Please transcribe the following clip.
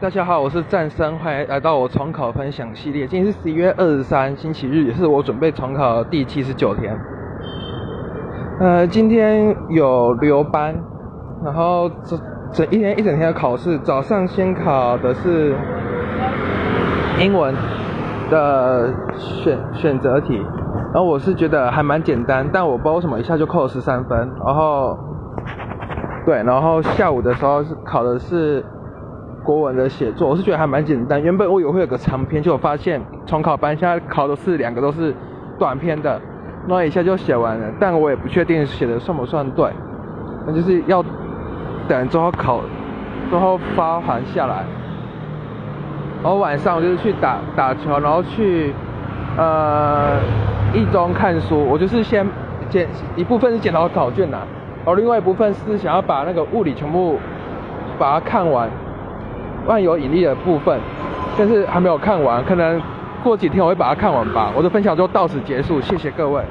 大家好，我是战生，欢迎来到我重考分享系列。今天是十一月二十三，星期日，也是我准备重考的第七十九天。呃，今天有留班，然后整整一天一整天的考试。早上先考的是英文的选选择题，然后我是觉得还蛮简单，但我不知道为什么一下就扣了十三分。然后，对，然后下午的时候是考的是。国文的写作，我是觉得还蛮简单。原本我以为会有个长篇，就我发现重考班现在考的是两个都是短篇的，那一下就写完了。但我也不确定写的算不算对，那就是要等之后考，之后发还下来。然后晚上我就是去打打球，然后去呃一中看书。我就是先检一部分是检讨考卷呐，然后另外一部分是想要把那个物理全部把它看完。万有引力的部分，但是还没有看完，可能过几天我会把它看完吧。我的分享就到此结束，谢谢各位。